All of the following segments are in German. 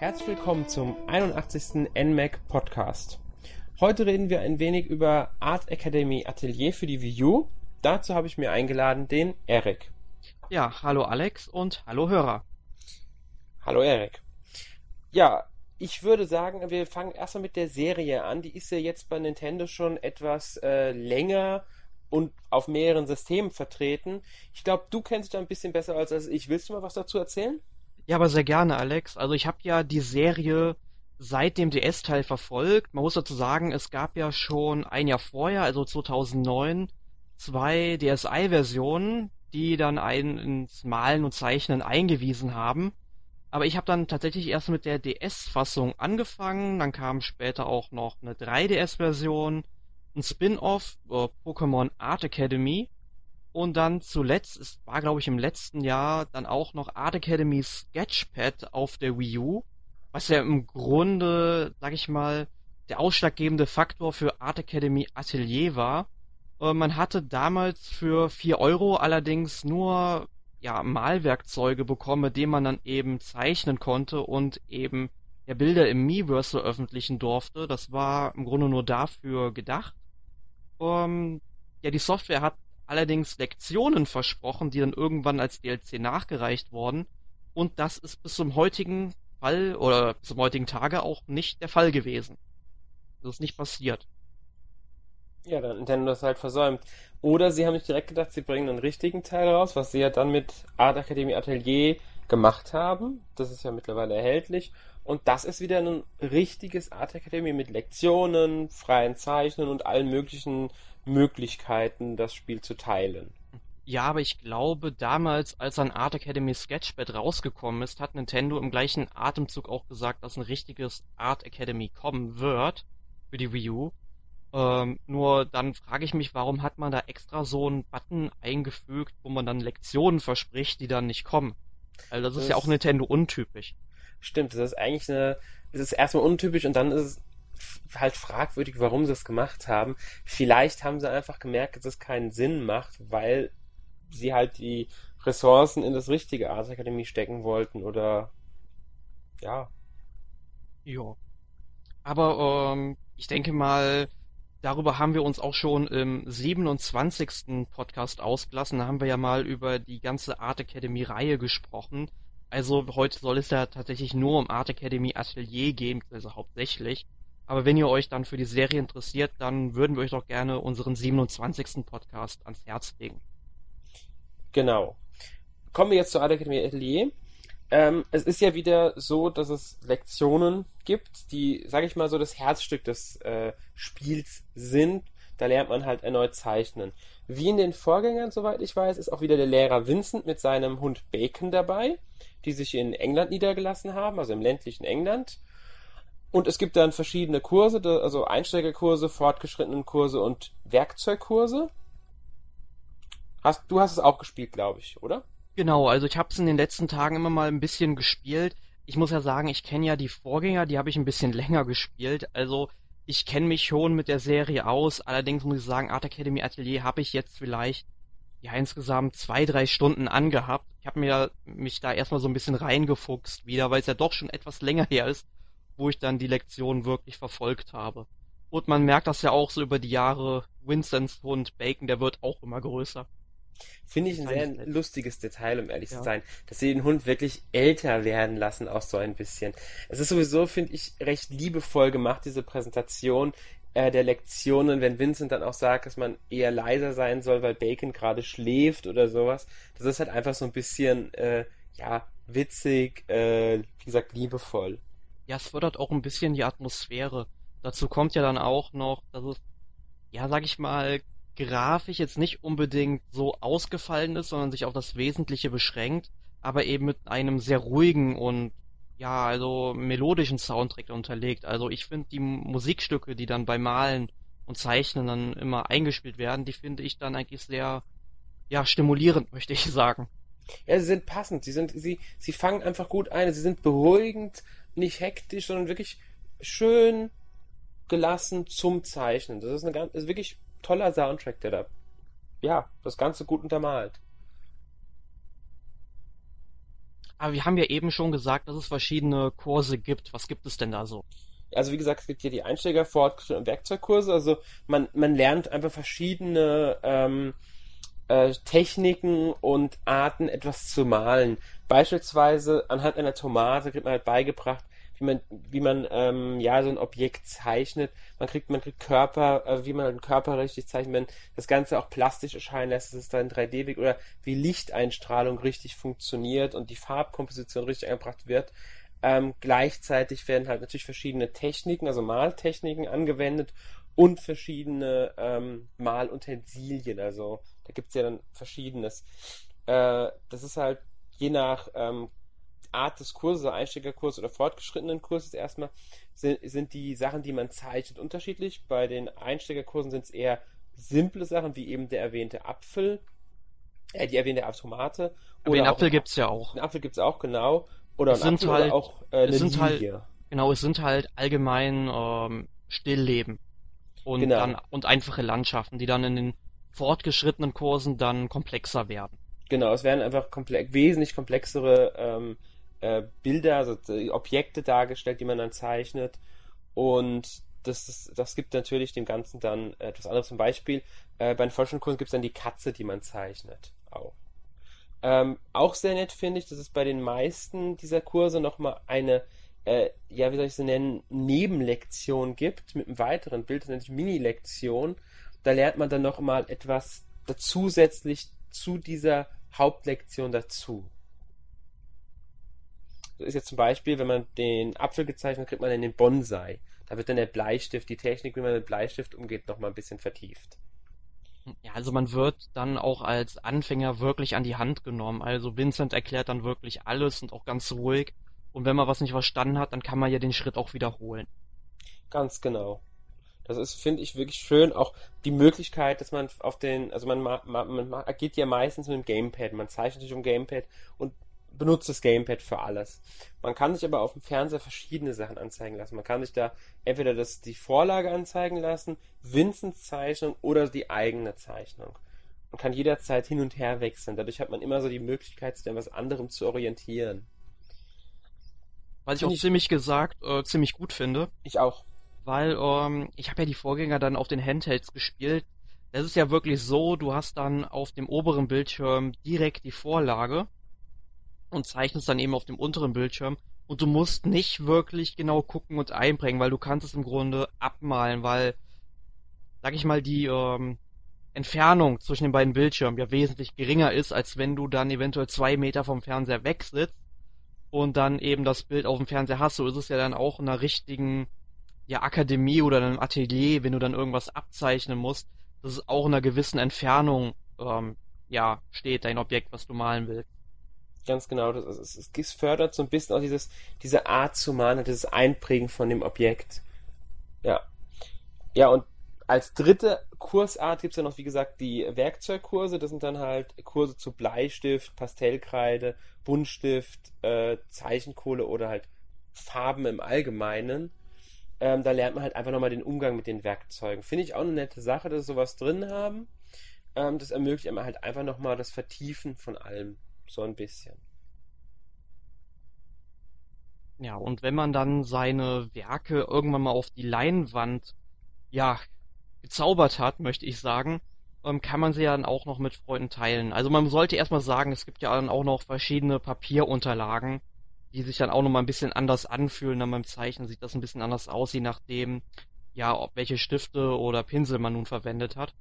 Herzlich willkommen zum 81. NMAC Podcast. Heute reden wir ein wenig über Art Academy Atelier für die Wii U. Dazu habe ich mir eingeladen den Erik. Ja, hallo Alex und hallo Hörer. Hallo Erik. Ja, ich würde sagen, wir fangen erstmal mit der Serie an. Die ist ja jetzt bei Nintendo schon etwas äh, länger und auf mehreren Systemen vertreten. Ich glaube, du kennst dich da ein bisschen besser als, als ich. Willst du mal was dazu erzählen? Ja, aber sehr gerne, Alex. Also ich habe ja die Serie seit dem DS-Teil verfolgt. Man muss dazu sagen, es gab ja schon ein Jahr vorher, also 2009, zwei DSi-Versionen, die dann einen ins Malen und Zeichnen eingewiesen haben. Aber ich habe dann tatsächlich erst mit der DS-Fassung angefangen, dann kam später auch noch eine 3DS-Version, ein Spin-off, äh, Pokémon Art Academy und dann zuletzt, es war glaube ich im letzten Jahr, dann auch noch Art Academy Sketchpad auf der Wii U, was ja im Grunde, sag ich mal, der ausschlaggebende Faktor für Art Academy Atelier war. Äh, man hatte damals für 4 Euro allerdings nur ja, Malwerkzeuge bekommen, mit denen man dann eben zeichnen konnte und eben ja, Bilder im Miiverse veröffentlichen durfte. Das war im Grunde nur dafür gedacht. Um, ja, die Software hat allerdings Lektionen versprochen, die dann irgendwann als DLC nachgereicht wurden. Und das ist bis zum heutigen Fall oder zum heutigen Tage auch nicht der Fall gewesen. Das ist nicht passiert. Ja, dann Nintendo das halt versäumt. Oder sie haben nicht direkt gedacht, sie bringen einen richtigen Teil raus, was sie ja dann mit Art Academy Atelier gemacht haben. Das ist ja mittlerweile erhältlich. Und das ist wieder ein richtiges Art Academy mit Lektionen, freien Zeichnen und allen möglichen Möglichkeiten, das Spiel zu teilen. Ja, aber ich glaube, damals, als ein Art Academy Sketchpad rausgekommen ist, hat Nintendo im gleichen Atemzug auch gesagt, dass ein richtiges Art Academy kommen wird für die Wii U. Ähm, nur dann frage ich mich, warum hat man da extra so einen Button eingefügt, wo man dann Lektionen verspricht, die dann nicht kommen? Weil das, das ist ja auch Nintendo untypisch. Stimmt, das ist eigentlich eine, es ist erstmal untypisch und dann ist es halt fragwürdig, warum sie es gemacht haben. Vielleicht haben sie einfach gemerkt, dass es keinen Sinn macht, weil sie halt die Ressourcen in das richtige Art Academy stecken wollten oder ja. Ja. Aber ähm, ich denke mal, darüber haben wir uns auch schon im 27. Podcast ausgelassen. Da haben wir ja mal über die ganze Art Academy Reihe gesprochen. Also heute soll es ja tatsächlich nur um Art Academy Atelier gehen, also hauptsächlich. Aber wenn ihr euch dann für die Serie interessiert, dann würden wir euch doch gerne unseren 27. Podcast ans Herz legen. Genau. Kommen wir jetzt zur Art Academy Atelier. Ähm, es ist ja wieder so, dass es Lektionen gibt, die, sage ich mal, so das Herzstück des äh, Spiels sind. Da lernt man halt erneut zeichnen. Wie in den Vorgängern, soweit ich weiß, ist auch wieder der Lehrer Vincent mit seinem Hund Bacon dabei, die sich in England niedergelassen haben, also im ländlichen England. Und es gibt dann verschiedene Kurse, also Einsteigerkurse, fortgeschrittenen Kurse und Werkzeugkurse. Hast, du hast es auch gespielt, glaube ich, oder? Genau, also ich habe es in den letzten Tagen immer mal ein bisschen gespielt. Ich muss ja sagen, ich kenne ja die Vorgänger, die habe ich ein bisschen länger gespielt. Also ich kenne mich schon mit der Serie aus. Allerdings muss ich sagen, Art Academy Atelier habe ich jetzt vielleicht ja insgesamt zwei, drei Stunden angehabt. Ich habe mir mich da erstmal so ein bisschen reingefuchst wieder, weil es ja doch schon etwas länger her ist wo ich dann die Lektion wirklich verfolgt habe. Und man merkt das ja auch so über die Jahre. Winston's Hund Bacon, der wird auch immer größer. Finde ich ein sehr lustiges Detail, um ehrlich ja. zu sein, dass sie den Hund wirklich älter werden lassen, auch so ein bisschen. Es ist sowieso, finde ich, recht liebevoll gemacht, diese Präsentation äh, der Lektionen, wenn Vincent dann auch sagt, dass man eher leiser sein soll, weil Bacon gerade schläft oder sowas. Das ist halt einfach so ein bisschen, äh, ja, witzig, äh, wie gesagt, liebevoll ja, es fördert auch ein bisschen die Atmosphäre. Dazu kommt ja dann auch noch, dass es, ja, sag ich mal, grafisch jetzt nicht unbedingt so ausgefallen ist, sondern sich auf das Wesentliche beschränkt, aber eben mit einem sehr ruhigen und ja, also melodischen Soundtrack unterlegt. Also ich finde die Musikstücke, die dann beim Malen und Zeichnen dann immer eingespielt werden, die finde ich dann eigentlich sehr, ja, stimulierend, möchte ich sagen. Ja, sie sind passend, sie sind, sie, sie fangen einfach gut ein, sie sind beruhigend, nicht hektisch, sondern wirklich schön gelassen zum Zeichnen. Das ist, eine ganz, ist wirklich toller Soundtrack, der da, ja, das Ganze gut untermalt. Aber wir haben ja eben schon gesagt, dass es verschiedene Kurse gibt. Was gibt es denn da so? Also wie gesagt, es gibt hier die Einsteiger, Fortschritt und Werkzeugkurse. Also man, man lernt einfach verschiedene ähm, äh, Techniken und Arten, etwas zu malen. Beispielsweise anhand einer Tomate kriegt man halt beigebracht, wie man, wie man ähm, ja so ein Objekt zeichnet. Man kriegt, man kriegt Körper, äh, wie man einen Körper richtig zeichnet, wenn das Ganze auch plastisch erscheinen lässt, dass es dann 3D-Weg oder wie Lichteinstrahlung richtig funktioniert und die Farbkomposition richtig eingebracht wird. Ähm, gleichzeitig werden halt natürlich verschiedene Techniken, also Maltechniken angewendet und verschiedene ähm, Malutensilien. Also da gibt's ja dann verschiedenes. Äh, das ist halt je nach ähm, Art des Kurses, also Einsteigerkurs oder fortgeschrittenen Kurses erstmal, sind, sind die Sachen, die man zeichnet, unterschiedlich. Bei den Einsteigerkursen sind es eher simple Sachen, wie eben der erwähnte Apfel, äh, die erwähnte Tomate. Aber den Apfel gibt's ja auch. Den Apfel gibt's auch, genau. Oder es sind Apfel halt, auch äh, eine es sind Lilie. halt, genau, es sind halt allgemein ähm, Stillleben und Genau. dann und einfache Landschaften, die dann in den fortgeschrittenen Kursen dann komplexer werden. Genau, es werden einfach komple wesentlich komplexere ähm, äh, Bilder, also äh, Objekte dargestellt, die man dann zeichnet. Und das, ist, das gibt natürlich dem Ganzen dann etwas anderes. Zum Beispiel äh, bei den Forschungskursen gibt es dann die Katze, die man zeichnet. Auch. Ähm, auch sehr nett finde ich, dass es bei den meisten dieser Kurse nochmal eine, äh, ja, wie soll ich sie nennen, Nebenlektion gibt mit einem weiteren Bild, das nennt sich Mini-Lektion. Da lernt man dann nochmal etwas dazusätzlich zu dieser Hauptlektion dazu. Das ist jetzt zum Beispiel, wenn man den Apfel gezeichnet kriegt man dann den Bonsai. Da wird dann der Bleistift, die Technik, wie man mit Bleistift umgeht, nochmal ein bisschen vertieft. Ja, also man wird dann auch als Anfänger wirklich an die Hand genommen. Also Vincent erklärt dann wirklich alles und auch ganz ruhig. Und wenn man was nicht verstanden hat, dann kann man ja den Schritt auch wiederholen. Ganz genau. Das ist, finde ich, wirklich schön. Auch die Möglichkeit, dass man auf den, also man, ma- ma- man ma- agiert ja meistens mit dem Gamepad. Man zeichnet sich um Gamepad und benutzt das Gamepad für alles. Man kann sich aber auf dem Fernseher verschiedene Sachen anzeigen lassen. Man kann sich da entweder das, die Vorlage anzeigen lassen, Vincents Zeichnung oder die eigene Zeichnung. Man kann jederzeit hin und her wechseln. Dadurch hat man immer so die Möglichkeit, sich an was anderem zu orientieren. Was ich auch ich- ziemlich gesagt, äh, ziemlich gut finde. Ich auch. weil ähm, ich habe ja die Vorgänger dann auf den Handhelds gespielt. Das ist ja wirklich so, du hast dann auf dem oberen Bildschirm direkt die Vorlage und zeichnest dann eben auf dem unteren Bildschirm und du musst nicht wirklich genau gucken und einprägen, weil du kannst es im Grunde abmalen, weil, sag ich mal, die ähm, Entfernung zwischen den beiden Bildschirmen ja wesentlich geringer ist, als wenn du dann eventuell zwei Meter vom Fernseher weg sitzt und dann eben das Bild auf dem Fernseher hast. So ist es ja dann auch in einer richtigen ja, Akademie oder in einem Atelier, wenn du dann irgendwas abzeichnen musst, dass es auch in einer gewissen Entfernung ähm, ja, steht, dein Objekt, was du malen willst. Ganz genau, das ist, es, es fördert so ein bisschen auch dieses, diese Art zu malen, dieses Einprägen von dem Objekt. Ja. Ja, und als dritte Kursart gibt's ja noch, wie gesagt, die Werkzeugkurse. Das sind dann halt Kurse zu Bleistift, Pastellkreide, Buntstift, äh, Zeichenkohle oder halt Farben im Allgemeinen. Ähm, da lernt man halt einfach nochmal den Umgang mit den Werkzeugen. Finde ich auch eine nette Sache, dass sie sowas drin haben. Ähm, das ermöglicht einem halt einfach nochmal das Vertiefen von allem. So ein bisschen. Ja, und wenn man dann seine Werke irgendwann mal auf die Leinwand, ja, gezaubert hat, möchte ich sagen, ähm, kann man sie ja dann auch noch mit Freunden teilen. Also man sollte erstmal sagen, es gibt ja dann auch noch verschiedene Papierunterlagen, die sich dann auch noch mal ein bisschen anders anfühlen. Dann beim Zeichnen sieht das ein bisschen anders aus, je nachdem, ja, ob welche Stifte oder Pinsel man nun verwendet hat.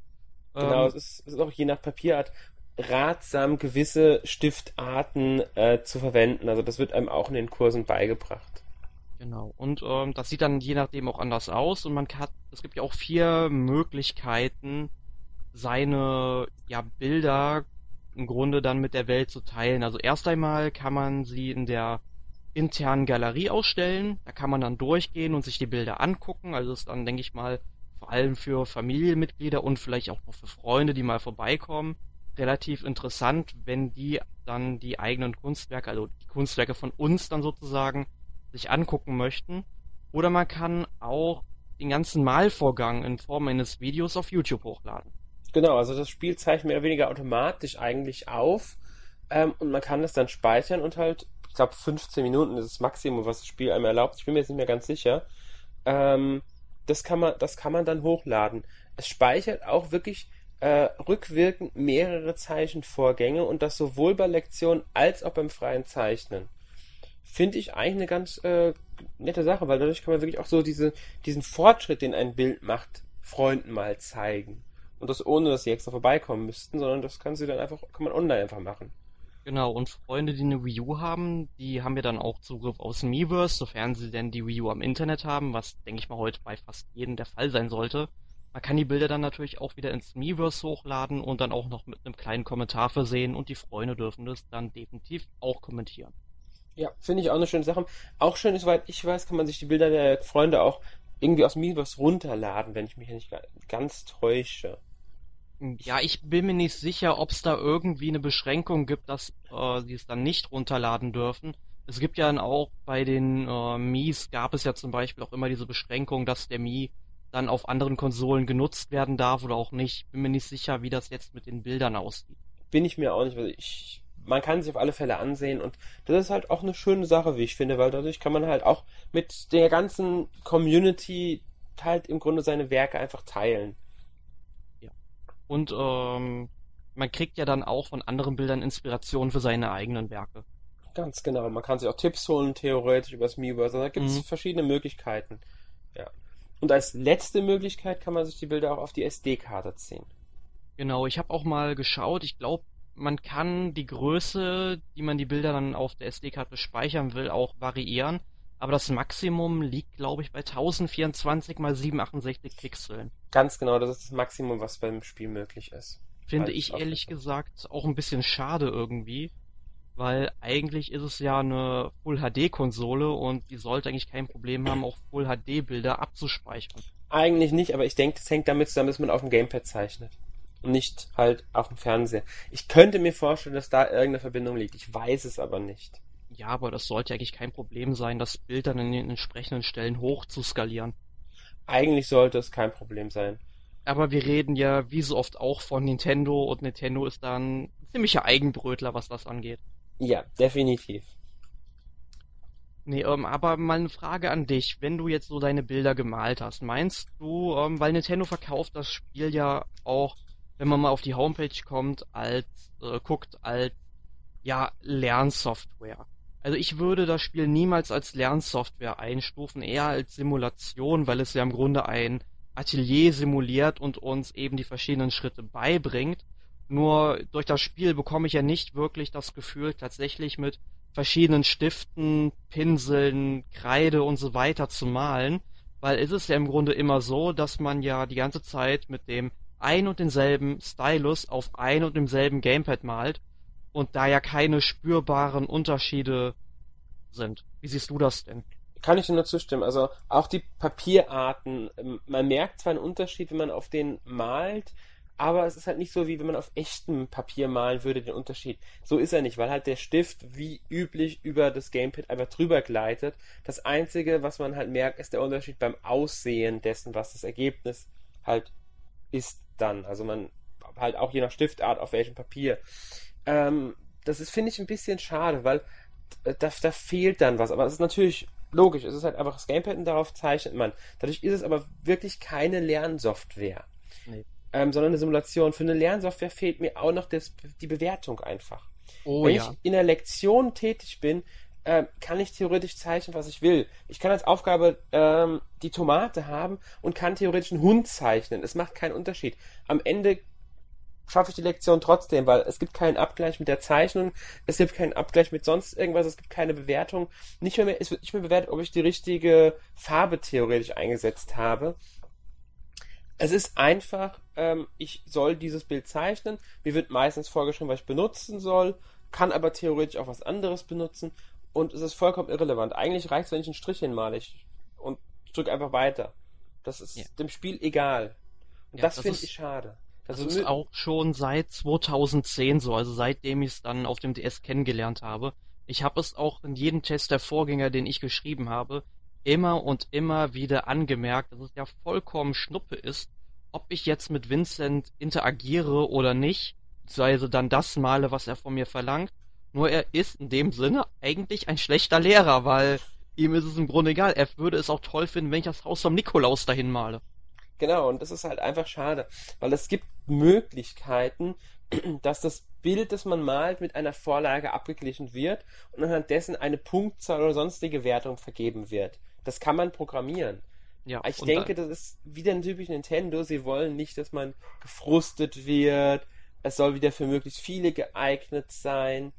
Genau, Ähm, es ist, es ist auch je nach Papierart ratsam, gewisse Stiftarten äh, zu verwenden. Also das wird einem auch in den Kursen beigebracht. Genau. Und ähm, das sieht dann je nachdem auch anders aus und man kann, es gibt ja auch vier Möglichkeiten, seine ja, Bilder im Grunde dann mit der Welt zu teilen. Also erst einmal kann man sie in der internen Galerie ausstellen. Da kann man dann durchgehen und sich die Bilder angucken. Also ist dann, denke ich mal, vor allem für Familienmitglieder und vielleicht auch noch für Freunde, die mal vorbeikommen, relativ interessant, wenn die dann die eigenen Kunstwerke, also die Kunstwerke von uns dann sozusagen, sich angucken möchten. Oder man kann auch den ganzen Malvorgang in Form eines Videos auf YouTube hochladen. Genau, also das Spiel zeichnet mehr oder weniger automatisch eigentlich auf ähm, und man kann das dann speichern und halt glaube 15 Minuten ist das Maximum, was das Spiel einem erlaubt. Ich bin mir jetzt nicht mehr ganz sicher. Ähm, das kann man, das kann man dann hochladen. Es speichert auch wirklich äh, rückwirkend mehrere Zeichenvorgänge und das sowohl bei Lektionen als auch beim freien Zeichnen. Finde ich eigentlich eine ganz äh, nette Sache, weil dadurch kann man wirklich auch so diese, diesen Fortschritt, den ein Bild macht, Freunden mal zeigen. Und das ohne, dass sie extra vorbeikommen müssten, sondern das kann sie dann einfach, kann man online einfach machen. Genau, und Freunde, die eine Wii U haben, die haben ja dann auch Zugriff aus Miiverse, sofern sie denn die Wii U am Internet haben, was, denke ich mal, heute bei fast jedem der Fall sein sollte. Man kann die Bilder dann natürlich auch wieder ins Miiverse hochladen und dann auch noch mit einem kleinen Kommentar versehen und die Freunde dürfen das dann definitiv auch kommentieren. Ja, finde ich auch eine schöne Sache. Auch schön ist, soweit ich weiß, kann man sich die Bilder der Freunde auch irgendwie aus Miiverse runterladen, wenn ich mich nicht ganz täusche. Ja, ich bin mir nicht sicher, ob es da irgendwie eine Beschränkung gibt, dass äh, sie es dann nicht runterladen dürfen. Es gibt ja dann auch bei den äh, Mies gab es ja zum Beispiel auch immer diese Beschränkung, dass der Mii dann auf anderen Konsolen genutzt werden darf oder auch nicht. Bin mir nicht sicher, wie das jetzt mit den Bildern aussieht. Bin ich mir auch nicht, weil ich man kann sich auf alle Fälle ansehen und das ist halt auch eine schöne Sache, wie ich finde, weil dadurch kann man halt auch mit der ganzen Community halt im Grunde seine Werke einfach teilen. Ja. Und ähm, man kriegt ja dann auch von anderen Bildern Inspiration für seine eigenen Werke. Ganz genau. Man kann sich auch Tipps holen, theoretisch übers Miiverse. Da gibt es mhm. verschiedene Möglichkeiten. Ja. Und als letzte Möglichkeit kann man sich die Bilder auch auf die SD-Karte ziehen. Genau, ich habe auch mal geschaut. Ich glaube, man kann die Größe, die man die Bilder dann auf der SD-Karte speichern will, auch variieren. Aber das Maximum liegt, glaube ich, bei 1024 x 768 Pixeln. Ganz genau, das ist das Maximum, was beim Spiel möglich ist. Finde ich ehrlich gesagt auch ein bisschen schade irgendwie, weil eigentlich ist es ja eine Full HD Konsole und die sollte eigentlich kein Problem haben, auch Full HD Bilder abzuspeichern. Eigentlich nicht, aber ich denke, das hängt damit zusammen, dass man auf dem Gamepad zeichnet und nicht halt auf dem Fernseher. Ich könnte mir vorstellen, dass da irgendeine Verbindung liegt. Ich weiß es aber nicht. Ja, aber das sollte eigentlich kein Problem sein, das Bild dann in den entsprechenden Stellen hoch zu skalieren. Eigentlich sollte es kein Problem sein. Aber wir reden ja wie so oft auch von Nintendo und Nintendo ist dann ziemlicher Eigenbrötler, was das angeht. Ja, definitiv. Nee, ähm, aber mal eine Frage an dich. Wenn du jetzt so deine Bilder gemalt hast, meinst du, ähm, weil Nintendo verkauft das Spiel ja auch wenn man mal auf die Homepage kommt, als äh, guckt als ja Lernsoftware. Also ich würde das Spiel niemals als Lernsoftware einstufen, eher als Simulation, weil es ja im Grunde ein Atelier simuliert und uns eben die verschiedenen Schritte beibringt. Nur durch das Spiel bekomme ich ja nicht wirklich das Gefühl, tatsächlich mit verschiedenen Stiften, Pinseln, Kreide und so weiter zu malen, weil es ist ja im Grunde immer so, dass man ja die ganze Zeit mit dem ein und denselben Stylus auf ein und demselben Gamepad malt und da ja keine spürbaren Unterschiede sind. Wie siehst du das denn? Kann ich dir nur zustimmen. Also auch die Papierarten, ähm, man merkt zwar einen Unterschied, wenn man auf den malt, aber es ist halt nicht so, wie wenn man auf echtem Papier malen würde, den Unterschied. So ist er nicht, weil halt der Stift wie üblich über das Gamepad einfach drüber gleitet. Das Einzige, was man halt merkt, ist der Unterschied beim Aussehen dessen, was das Ergebnis halt ist dann. Also man halt auch je nach Stiftart auf welchem Papier. Ähm, das ist, finde ich, ein bisschen schade, weil da, da fehlt dann was. Aber es ist natürlich logisch. Es ist halt einfach das Gamepad und darauf zeichnet man. Dadurch ist es aber wirklich keine Lernsoftware. Nee. Ähm, sondern eine Simulation. Für eine Lernsoftware fehlt mir auch noch das, die Bewertung einfach. Oh, Wenn ja. ich in der Lektion tätig bin, äh, kann ich theoretisch zeichnen, was ich will. Ich kann als Aufgabe ähm, die Tomate haben und kann theoretisch einen Hund zeichnen. Es macht keinen Unterschied. Am Ende schaffe ich die Lektion trotzdem, weil es gibt keinen Abgleich mit der Zeichnung, es gibt keinen Abgleich mit sonst irgendwas, es gibt keine Bewertung. Nicht mehr, mehr es wird nicht mehr bewertet, ob ich die richtige Farbe theoretisch eingesetzt habe. Es ist einfach, ähm, ich soll dieses Bild zeichnen. Mir wird meistens vorgeschrieben, was ich benutzen soll, kann aber theoretisch auch was anderes benutzen und es ist vollkommen irrelevant. Eigentlich reicht es, wenn ich einen Strich hinmale ich und drücke einfach weiter. Das ist ja. dem Spiel egal. Und ja, das, das finde ich schade. Das, das ist auch schon seit 2010 so, also seitdem ich es dann auf dem DS kennengelernt habe. Ich habe es auch in jedem Test der Vorgänger, den ich geschrieben habe, immer und immer wieder angemerkt, dass es ja vollkommen Schnuppe ist, ob ich jetzt mit Vincent interagiere oder nicht, beziehungsweise dann das male, was er von mir verlangt, Nur er ist in dem Sinne eigentlich ein schlechter Lehrer, weil ihm ist es im Grunde egal. Er würde es auch toll finden, wenn ich das Haus vom Nikolaus dahin male. Genau, und das ist halt einfach schade, weil es gibt Möglichkeiten, dass das Bild, das man malt, mit einer Vorlage abgeglichen wird und anhand dessen eine Punktzahl oder sonstige Wertung vergeben wird. Das kann man programmieren. Ja, ich denke, das ist wieder ein typisch Nintendo. Sie wollen nicht, dass man gefrustet wird. Es soll wieder für möglichst viele geeignet sein.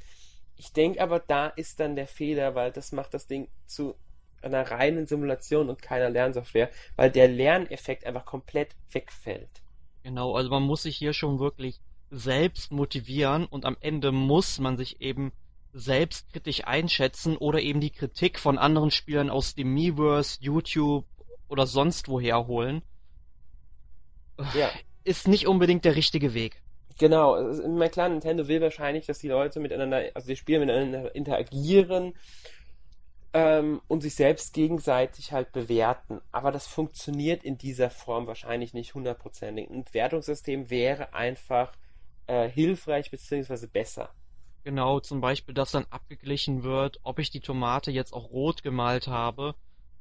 Ich denke aber, da ist dann der Fehler, weil das macht das Ding zu einer reinen Simulation und keiner Lernsoftware, weil der Lerneffekt einfach komplett wegfällt. Genau, also man muss sich hier schon wirklich selbst motivieren und am Ende muss man sich eben selbstkritisch einschätzen oder eben die Kritik von anderen Spielern aus dem Miiverse, YouTube oder sonst woher holen. Ja. Ist nicht unbedingt der richtige Weg. Genau, mein klar, Nintendo will wahrscheinlich, dass die Leute miteinander, also die Spieler miteinander interagieren ähm, und sich selbst gegenseitig halt bewerten. Aber das funktioniert in dieser Form wahrscheinlich nicht hundertprozentig. Ein Wertungssystem wäre einfach äh, hilfreich bzw. besser. Genau, zum Beispiel, dass dann abgeglichen wird, ob ich die Tomate jetzt auch rot gemalt habe.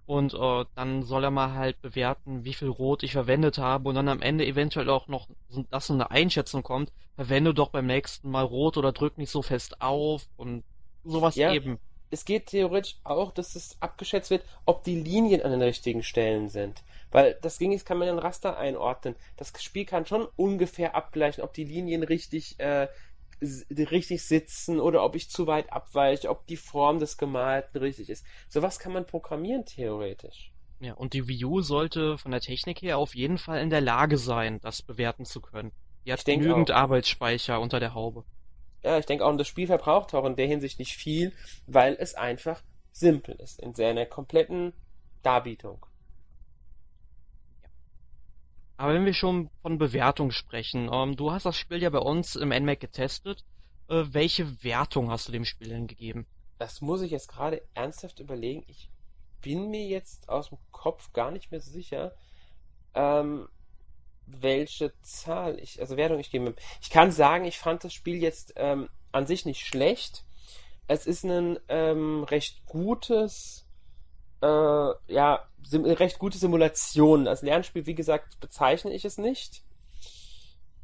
Und äh, dann soll er mal halt bewerten, wie viel Rot ich verwendet habe und dann am Ende eventuell auch noch, dass so eine Einschätzung kommt, verwende doch beim nächsten Mal Rot oder drück nicht so fest auf und sowas ja, eben. Es geht theoretisch auch, dass es abgeschätzt wird, ob die Linien an den richtigen Stellen sind. Weil das ging ist, kann man in Raster einordnen. Das Spiel kann schon ungefähr abgleichen, ob die Linien richtig äh, richtig sitzen oder ob ich zu weit abweiche, ob die Form des Gemalten richtig ist. Sowas kann man programmieren, theoretisch. Ja, und die Wii U sollte von der Technik her auf jeden Fall in der Lage sein, das bewerten zu können. Die hat genügend auch. Arbeitsspeicher unter der Haube. Ja, ich denke auch, das Spiel verbraucht auch in der Hinsicht nicht viel, weil es einfach simpel ist in seiner kompletten Darbietung. Aber wenn wir schon von Bewertung sprechen, ähm, du hast das Spiel ja bei uns im NMAC getestet. Äh, welche Wertung hast du dem Spiel denn gegeben? Das muss ich jetzt gerade ernsthaft überlegen. Ich bin mir jetzt aus dem Kopf gar nicht mehr so sicher, ähm, welche Zahl ich, also Wertung ich gebe. Ich kann sagen, ich fand das Spiel jetzt ähm, an sich nicht schlecht. Es ist ein ähm, recht gutes äh, ja, recht gute Simulationen. Als Lernspiel, wie gesagt, bezeichne ich es nicht.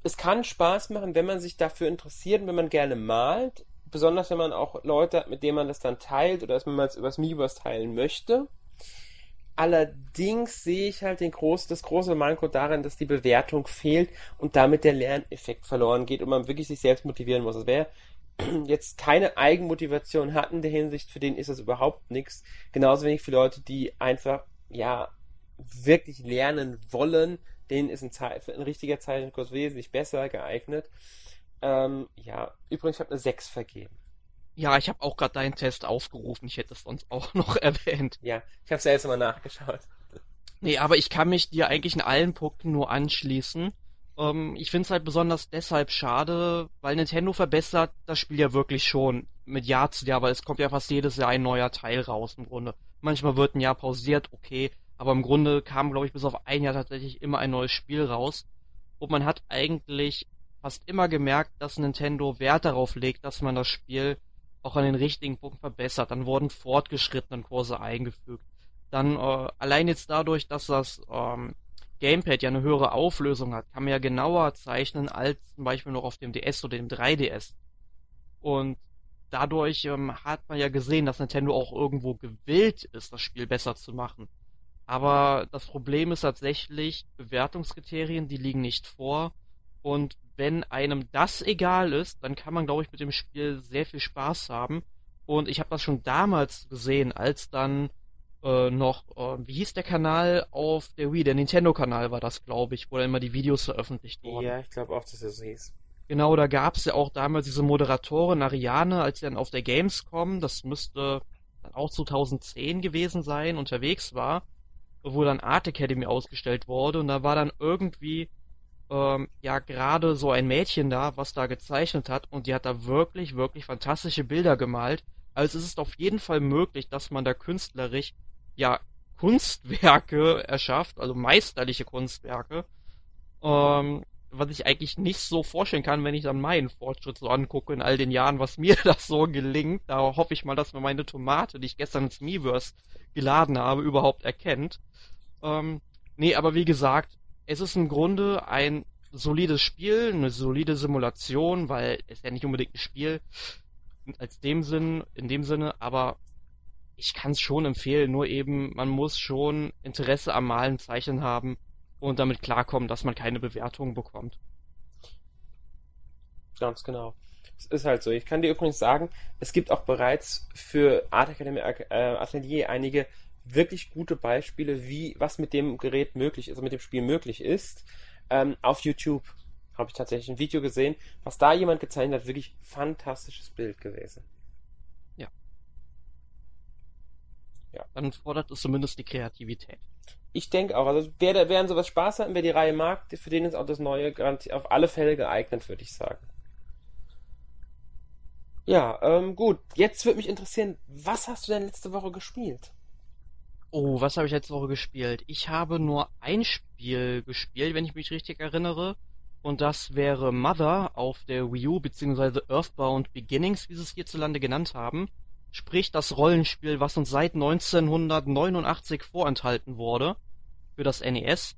Es kann Spaß machen, wenn man sich dafür interessiert und wenn man gerne malt. Besonders wenn man auch Leute hat, mit denen man das dann teilt oder wenn man es übers Miiverse teilen möchte. Allerdings sehe ich halt den groß, das große Manko darin, dass die Bewertung fehlt und damit der Lerneffekt verloren geht und man wirklich sich selbst motivieren muss. Es wäre jetzt keine Eigenmotivation hatten in der Hinsicht, für den ist das überhaupt nichts. Genauso wenig für Leute, die einfach, ja, wirklich lernen wollen, denen ist ein, Zeit, ein richtiger Zeichenkurs wesentlich besser geeignet. Ähm, ja, übrigens, ich habe eine 6 vergeben. Ja, ich habe auch gerade deinen Test aufgerufen. Ich hätte es sonst auch noch erwähnt. Ja, ich habe selbst mal nachgeschaut. Nee, aber ich kann mich dir eigentlich in allen Punkten nur anschließen. Ähm, ich finde es halt besonders deshalb schade, weil Nintendo verbessert das Spiel ja wirklich schon mit Jahr zu Jahr, weil es kommt ja fast jedes Jahr ein neuer Teil raus im Grunde. Manchmal wird ein Jahr pausiert, okay, aber im Grunde kam, glaube ich, bis auf ein Jahr tatsächlich immer ein neues Spiel raus. Und man hat eigentlich fast immer gemerkt, dass Nintendo Wert darauf legt, dass man das Spiel auch an den richtigen Punkten verbessert. Dann wurden fortgeschrittene Kurse eingefügt. Dann äh, allein jetzt dadurch, dass das ähm, Gamepad ja eine höhere Auflösung hat, kann man ja genauer zeichnen als zum Beispiel noch auf dem DS oder dem 3DS. Und dadurch ähm, hat man ja gesehen, dass Nintendo auch irgendwo gewillt ist, das Spiel besser zu machen. Aber das Problem ist tatsächlich, Bewertungskriterien, die liegen nicht vor. Und wenn einem das egal ist, dann kann man, glaube ich, mit dem Spiel sehr viel Spaß haben. Und ich habe das schon damals gesehen, als dann äh, noch, äh, wie hieß der Kanal auf der Wii? Der Nintendo-Kanal war das, glaube ich, wo dann immer die Videos veröffentlicht wurden. Ja, ich glaube auch, dass das so hieß. Genau, da gab es ja auch damals diese Moderatorin Ariane, als sie dann auf der Gamescom, das müsste dann auch 2010 gewesen sein, unterwegs war, wo dann Art Academy ausgestellt wurde und da war dann irgendwie ähm, ja gerade so ein Mädchen da, was da gezeichnet hat und die hat da wirklich, wirklich fantastische Bilder gemalt. Also es ist auf jeden Fall möglich, dass man da künstlerisch ja Kunstwerke erschafft, also meisterliche Kunstwerke, ähm, was ich eigentlich nicht so vorstellen kann, wenn ich dann meinen Fortschritt so angucke in all den Jahren, was mir das so gelingt. Da hoffe ich mal, dass man meine Tomate, die ich gestern ins Miiverse geladen habe, überhaupt erkennt. Ähm, nee, aber wie gesagt, es ist im Grunde ein solides Spiel, eine solide Simulation, weil es ja nicht unbedingt ein Spiel als dem Sinn, in dem Sinne, aber ich kann es schon empfehlen, nur eben, man muss schon Interesse am Malen, Zeichnen haben und damit klarkommen, dass man keine Bewertungen bekommt. Ganz genau. Es ist halt so. Ich kann dir übrigens sagen, es gibt auch bereits für Art Academy äh, Atelier einige wirklich gute Beispiele, wie was mit dem Gerät möglich ist, also mit dem Spiel möglich ist. Ähm, auf YouTube habe ich tatsächlich ein Video gesehen, was da jemand gezeichnet hat, wirklich fantastisches Bild gewesen. Ja. Ja. Dann fordert es zumindest die Kreativität. Ich denke auch, also wer, wer an sowas Spaß hat und wer die Reihe mag, für den ist auch das neue auf alle Fälle geeignet, würde ich sagen. Ja, ähm, gut. Jetzt würde mich interessieren, was hast du denn letzte Woche gespielt? Oh, was habe ich letzte Woche gespielt? Ich habe nur ein Spiel gespielt, wenn ich mich richtig erinnere. Und das wäre Mother auf der Wii U, beziehungsweise Earthbound Beginnings, wie sie es hierzulande genannt haben. Sprich, das Rollenspiel, was uns seit 1989 vorenthalten wurde. Für das NES.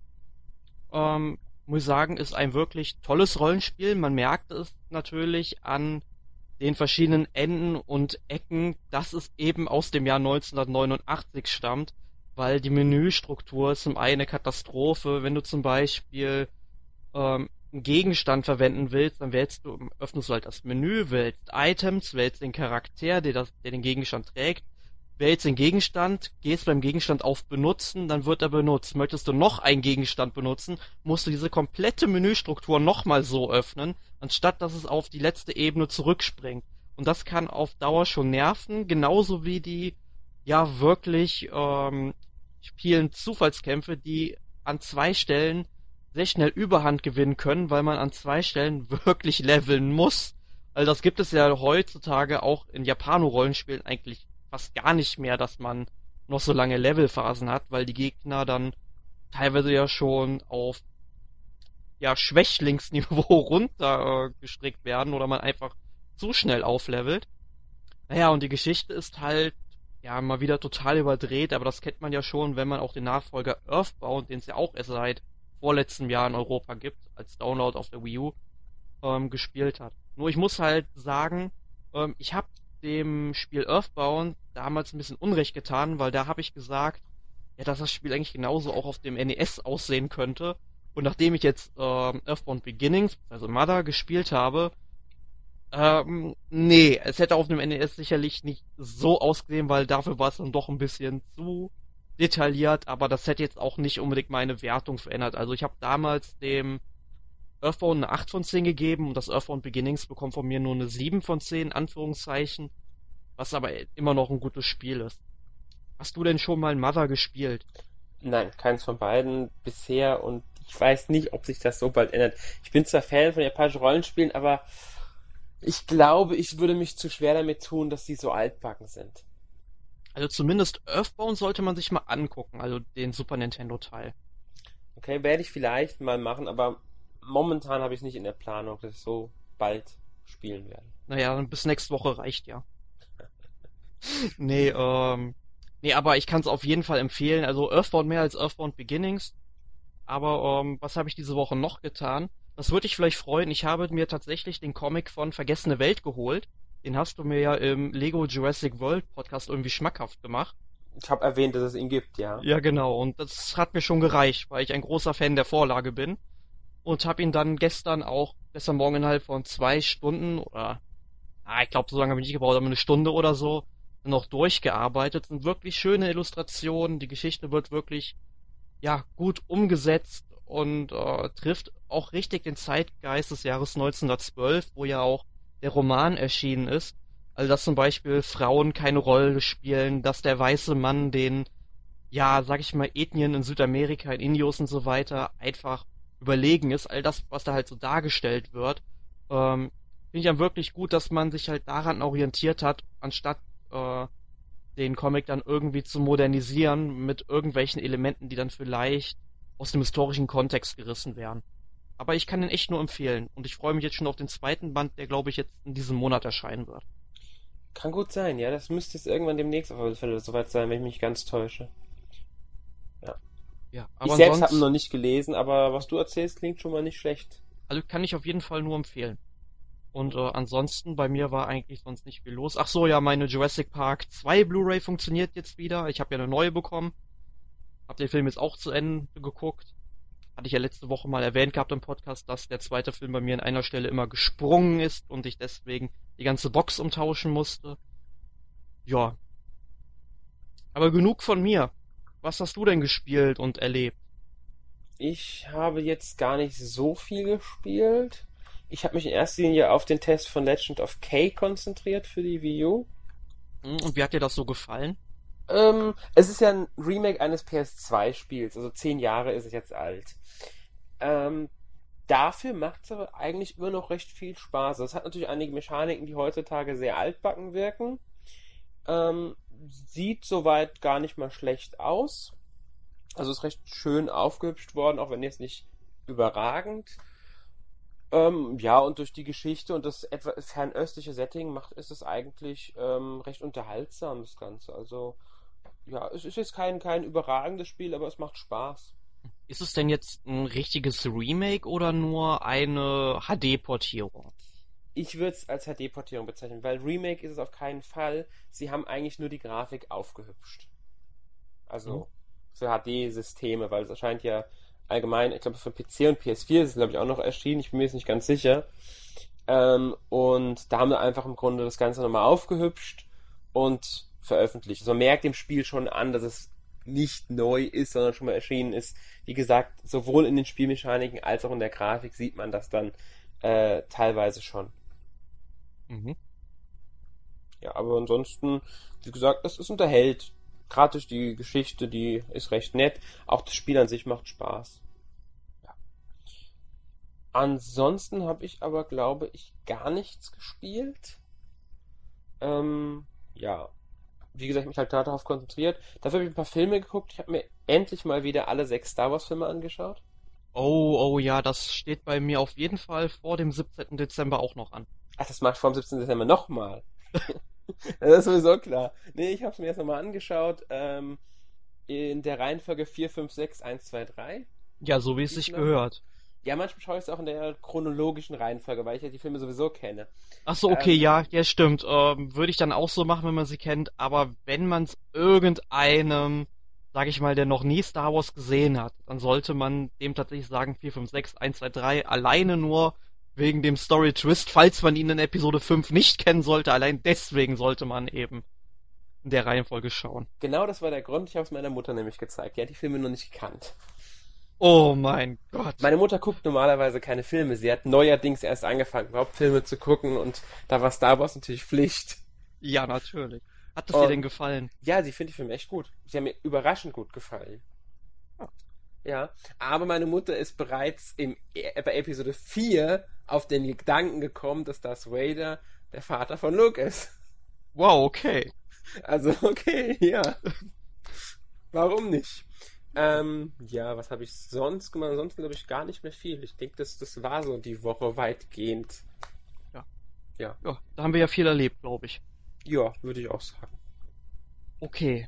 Ähm, muss ich sagen, ist ein wirklich tolles Rollenspiel. Man merkt es natürlich an den verschiedenen Enden und Ecken, dass es eben aus dem Jahr 1989 stammt, weil die Menüstruktur ist zum einen eine Katastrophe. Wenn du zum Beispiel ähm, einen Gegenstand verwenden willst, dann wählst du, öffnest du halt das Menü, wählst Items, wählst den Charakter, der, das, der den Gegenstand trägt, wählst den Gegenstand, gehst beim Gegenstand auf Benutzen, dann wird er benutzt. Möchtest du noch einen Gegenstand benutzen, musst du diese komplette Menüstruktur nochmal so öffnen, anstatt dass es auf die letzte Ebene zurückspringt. Und das kann auf Dauer schon nerven, genauso wie die ja wirklich ähm, vielen Zufallskämpfe, die an zwei Stellen sehr schnell Überhand gewinnen können, weil man an zwei Stellen wirklich leveln muss. Also das gibt es ja heutzutage auch in Japano-Rollenspielen eigentlich fast gar nicht mehr, dass man noch so lange Levelphasen hat, weil die Gegner dann teilweise ja schon auf ja Schwächlingsniveau runtergestrickt werden oder man einfach zu schnell auflevelt. Naja, und die Geschichte ist halt ja mal wieder total überdreht, aber das kennt man ja schon, wenn man auch den Nachfolger Earthbound, den es ja auch erst seit vorletztem Jahr in Europa gibt, als Download auf der Wii U, ähm, gespielt hat. Nur ich muss halt sagen, ähm, ich habe dem Spiel Earthbound damals ein bisschen Unrecht getan, weil da habe ich gesagt, ja, dass das Spiel eigentlich genauso auch auf dem NES aussehen könnte. Und nachdem ich jetzt ähm, Earthbound Beginnings, also Mother, gespielt habe, ähm, nee, es hätte auf dem NES sicherlich nicht so ausgesehen, weil dafür war es dann doch ein bisschen zu detailliert, aber das hätte jetzt auch nicht unbedingt meine Wertung verändert. Also ich habe damals dem Earthbound eine 8 von 10 gegeben und das Earthbound Beginnings bekommt von mir nur eine 7 von 10, Anführungszeichen, was aber immer noch ein gutes Spiel ist. Hast du denn schon mal Mother gespielt? Nein, keins von beiden bisher und ich weiß nicht, ob sich das so bald ändert. Ich bin zwar Fan von japanischen Rollenspielen, aber ich glaube, ich würde mich zu schwer damit tun, dass sie so altbacken sind. Also zumindest Earthbound sollte man sich mal angucken, also den Super Nintendo Teil. Okay, werde ich vielleicht mal machen, aber momentan habe ich nicht in der Planung, dass ich so bald spielen werde. Naja, bis nächste Woche reicht ja. nee, ähm. Nee, aber ich kann es auf jeden Fall empfehlen. Also Earthbound mehr als Earthbound Beginnings. Aber ähm, was habe ich diese Woche noch getan? Das würde ich vielleicht freuen. Ich habe mir tatsächlich den Comic von Vergessene Welt geholt. Den hast du mir ja im Lego Jurassic World Podcast irgendwie schmackhaft gemacht. Ich habe erwähnt, dass es ihn gibt, ja. Ja, genau. Und das hat mir schon gereicht, weil ich ein großer Fan der Vorlage bin. Und habe ihn dann gestern auch, gestern Morgen innerhalb von zwei Stunden oder, ah, ich glaube, so lange habe ich nicht gebraucht, aber eine Stunde oder so, noch durchgearbeitet. Das sind wirklich schöne Illustrationen. Die Geschichte wird wirklich, ja, gut umgesetzt und äh, trifft auch richtig den Zeitgeist des Jahres 1912, wo ja auch der Roman erschienen ist. Also dass zum Beispiel Frauen keine Rolle spielen, dass der weiße Mann den, ja, sag ich mal, Ethnien in Südamerika, in Indios und so weiter einfach überlegen ist. All das, was da halt so dargestellt wird, ähm, finde ich dann wirklich gut, dass man sich halt daran orientiert hat, anstatt äh, den Comic dann irgendwie zu modernisieren mit irgendwelchen Elementen, die dann vielleicht aus dem historischen Kontext gerissen wären. Aber ich kann den echt nur empfehlen. Und ich freue mich jetzt schon auf den zweiten Band, der glaube ich jetzt in diesem Monat erscheinen wird. Kann gut sein, ja. Das müsste jetzt irgendwann demnächst auf alle Fälle soweit sein, wenn ich mich ganz täusche. Ja. Ja, ich aber selbst habe ihn noch nicht gelesen, aber was du erzählst, klingt schon mal nicht schlecht. also kann ich auf jeden Fall nur empfehlen. Und äh, ansonsten, bei mir war eigentlich sonst nicht viel los. Ach so, ja, meine Jurassic Park 2 Blu-ray funktioniert jetzt wieder. Ich habe ja eine neue bekommen. Hab den Film jetzt auch zu Ende geguckt. Hatte ich ja letzte Woche mal erwähnt gehabt im Podcast, dass der zweite Film bei mir an einer Stelle immer gesprungen ist und ich deswegen die ganze Box umtauschen musste. Ja. Aber genug von mir. Was hast du denn gespielt und erlebt? Ich habe jetzt gar nicht so viel gespielt. Ich habe mich in erster Linie auf den Test von Legend of K konzentriert für die Wii U. Hm, Und wie hat dir das so gefallen? Ähm, es ist ja ein Remake eines PS2-Spiels, also zehn Jahre ist es jetzt alt. Ähm, dafür macht es aber eigentlich immer noch recht viel Spaß. Es hat natürlich einige Mechaniken, die heutzutage sehr altbacken wirken. Ähm, sieht soweit gar nicht mal schlecht aus. Also ist recht schön aufgehübscht worden, auch wenn jetzt nicht überragend. Ähm, ja, und durch die Geschichte und das etwa fernöstliche Setting macht ist es eigentlich ähm, recht unterhaltsam, das Ganze. Also, ja, es ist jetzt kein, kein überragendes Spiel, aber es macht Spaß. Ist es denn jetzt ein richtiges Remake oder nur eine HD-Portierung? Ich würde es als HD-Portierung bezeichnen, weil Remake ist es auf keinen Fall. Sie haben eigentlich nur die Grafik aufgehübscht. Also Mhm. für HD-Systeme, weil es erscheint ja allgemein, ich glaube für PC und PS4 ist es glaube ich auch noch erschienen, ich bin mir jetzt nicht ganz sicher. Ähm, und da haben wir einfach im Grunde das Ganze nochmal aufgehübscht und veröffentlicht. Also man merkt dem Spiel schon an, dass es nicht neu ist, sondern schon mal erschienen ist. Wie gesagt, sowohl in den Spielmechaniken als auch in der Grafik sieht man das dann äh, teilweise schon. Mhm. Ja, aber ansonsten, wie gesagt, es, es unterhält. Gerade durch die Geschichte, die ist recht nett. Auch das Spiel an sich macht Spaß. Ja. Ansonsten habe ich aber, glaube ich, gar nichts gespielt. Ähm, ja. Wie gesagt, ich mich halt darauf konzentriert. Dafür habe ich ein paar Filme geguckt. Ich habe mir endlich mal wieder alle sechs Star Wars Filme angeschaut. Oh, oh ja, das steht bei mir auf jeden Fall vor dem 17. Dezember auch noch an. Ach, das macht vor dem 17. Dezember nochmal. das ist sowieso klar. Nee, ich habe es mir jetzt nochmal angeschaut. Ähm, in der Reihenfolge 4, 5, 6, 1, 2, 3. Ja, so wie es sich gehört. Ja, manchmal schaue ich es auch in der chronologischen Reihenfolge, weil ich ja die Filme sowieso kenne. Ach so, okay, Ähm, ja, ja, stimmt. Ähm, würde ich dann auch so machen, wenn man sie kennt. Aber wenn man es irgendeinem, sag ich mal, der noch nie Star Wars gesehen hat, dann sollte man dem tatsächlich sagen 4, 5, 6, 1, 2, 3, alleine nur wegen dem Story Twist, falls man ihn in Episode 5 nicht kennen sollte, allein deswegen sollte man eben in der Reihenfolge schauen. Genau das war der Grund. Ich habe es meiner Mutter nämlich gezeigt. Die hat die Filme noch nicht gekannt. Oh mein Gott. Meine Mutter guckt normalerweise keine Filme. Sie hat neuerdings erst angefangen, überhaupt Filme zu gucken und da war Star Wars natürlich Pflicht. Ja, natürlich. Hat Und- dir denn gefallen? Ja, sie findet die Filme echt gut. Sie haben mir überraschend gut gefallen. Ja, aber meine Mutter ist bereits im, äh, bei Episode 4 auf den Gedanken gekommen, dass Darth Vader der Vater von Luke ist. Wow, okay. Also, okay, ja. Warum nicht? Ähm, ja, was habe ich sonst gemacht? Ansonsten glaube ich gar nicht mehr viel. Ich denke, das, das war so die Woche weitgehend. Ja, da haben wir ja viel erlebt, glaube ich. Ja, würde ich auch sagen. Okay.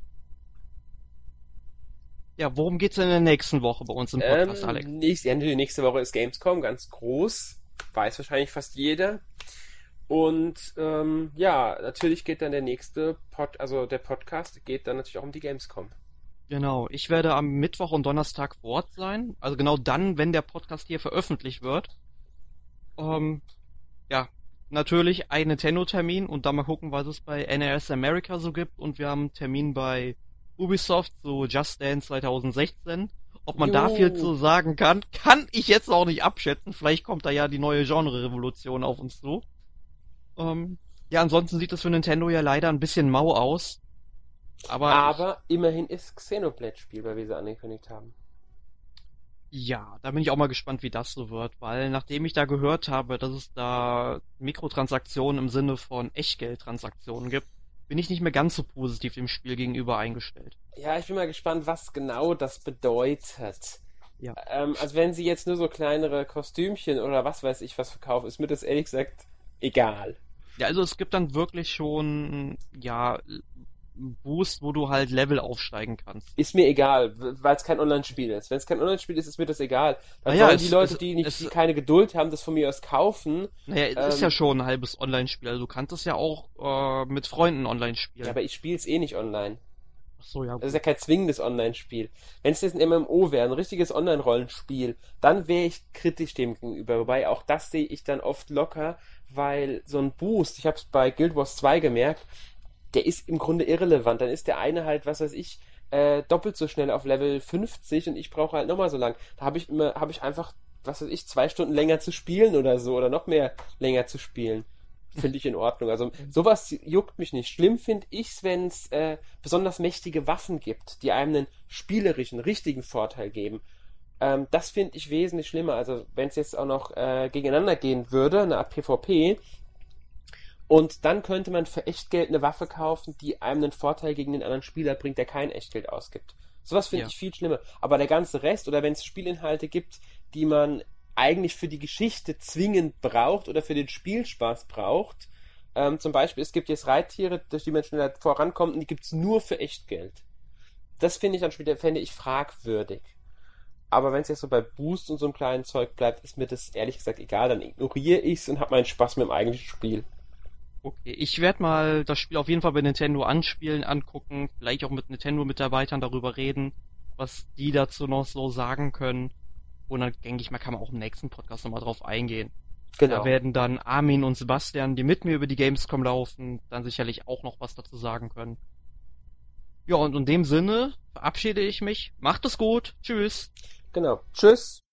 Ja, worum geht's denn in der nächsten Woche bei uns im Podcast, Ähm, Alex? nächst, ja, die nächste Woche ist Gamescom, ganz groß. Weiß wahrscheinlich fast jeder. Und ähm, ja, natürlich geht dann der nächste Pod, also der Podcast geht dann natürlich auch um die Gamescom. Genau, ich werde am Mittwoch und Donnerstag vor Ort sein. Also genau dann, wenn der Podcast hier veröffentlicht wird. Ähm, ja, natürlich ein Nintendo-Termin und dann mal gucken, was es bei NRS America so gibt. Und wir haben einen Termin bei Ubisoft, so Just Dance 2016. Ob man da Jo. viel zu sagen kann, kann ich jetzt auch nicht abschätzen. Vielleicht kommt da ja die neue Genre-Revolution auf uns zu. Ähm, ja, ansonsten sieht es für Nintendo ja leider ein bisschen mau aus. Aber, Aber immerhin ist Xenoblade spielbar, wie sie angekündigt haben. Ja, da bin ich auch mal gespannt, wie das so wird, weil nachdem ich da gehört habe, dass es da Mikrotransaktionen im Sinne von Echtgeldtransaktionen gibt, bin ich nicht mehr ganz so positiv dem Spiel gegenüber eingestellt. Ja, ich bin mal gespannt, was genau das bedeutet. Ja. Ähm, also wenn sie jetzt nur so kleinere Kostümchen oder was weiß ich was verkaufen, ist mir das ehrlich gesagt egal. Ja, also es gibt dann wirklich schon, ja, Boost, wo du halt Level aufsteigen kannst. Ist mir egal, weil es kein Online-Spiel ist. Wenn es kein Online-Spiel ist, ist mir das egal. Dann naja, sollen die Leute, es, die, nicht, es, die keine Geduld haben, das von mir aus kaufen. Naja, es ähm, ist ja schon ein halbes Online-Spiel. Also du kannst es ja auch äh, mit Freunden online spielen. Ja, aber ich spiele es eh nicht online. Ach so, ja. Gut. Das ist ja kein zwingendes Online-Spiel. Wenn es jetzt ein MMO wäre, ein richtiges Online-Rollenspiel, dann wäre ich kritisch dem gegenüber. Wobei auch das sehe ich dann oft locker, weil so ein Boost, ich habe es bei Guild Wars 2 gemerkt, der ist im Grunde irrelevant. Dann ist der eine halt, was weiß ich, äh, doppelt so schnell auf Level 50 und ich brauche halt nochmal so lang. Da habe ich immer, habe ich einfach, was weiß ich, zwei Stunden länger zu spielen oder so oder noch mehr länger zu spielen. Finde ich in Ordnung. Also sowas juckt mich nicht. Schlimm finde ich's, wenn es äh, besonders mächtige Waffen gibt, die einem einen spielerischen, richtigen Vorteil geben. Ähm, das finde ich wesentlich schlimmer. Also wenn es jetzt auch noch äh, gegeneinander gehen würde, eine Art PvP, und dann könnte man für Echtgeld eine Waffe kaufen, die einem einen Vorteil gegen den anderen Spieler bringt, der kein Echtgeld ausgibt. Sowas finde ja. ich viel schlimmer. Aber der ganze Rest, oder wenn es Spielinhalte gibt, die man eigentlich für die Geschichte zwingend braucht oder für den Spielspaß braucht, ähm, zum Beispiel, es gibt jetzt Reittiere, durch die man schneller vorankommt, und die gibt es nur für Echtgeld. Das finde ich dann später, fände ich fragwürdig. Aber wenn es jetzt so bei Boost und so einem kleinen Zeug bleibt, ist mir das ehrlich gesagt egal. Dann ignoriere ich es und habe meinen Spaß mit dem eigentlichen Spiel. Okay, ich werde mal das Spiel auf jeden Fall bei Nintendo anspielen, angucken, vielleicht auch mit Nintendo-Mitarbeitern darüber reden, was die dazu noch so sagen können. Und dann denke ich mal, kann man auch im nächsten Podcast nochmal drauf eingehen. Genau. Da werden dann Armin und Sebastian, die mit mir über die Gamescom laufen, dann sicherlich auch noch was dazu sagen können. Ja, und in dem Sinne verabschiede ich mich. Macht es gut. Tschüss. Genau. Tschüss.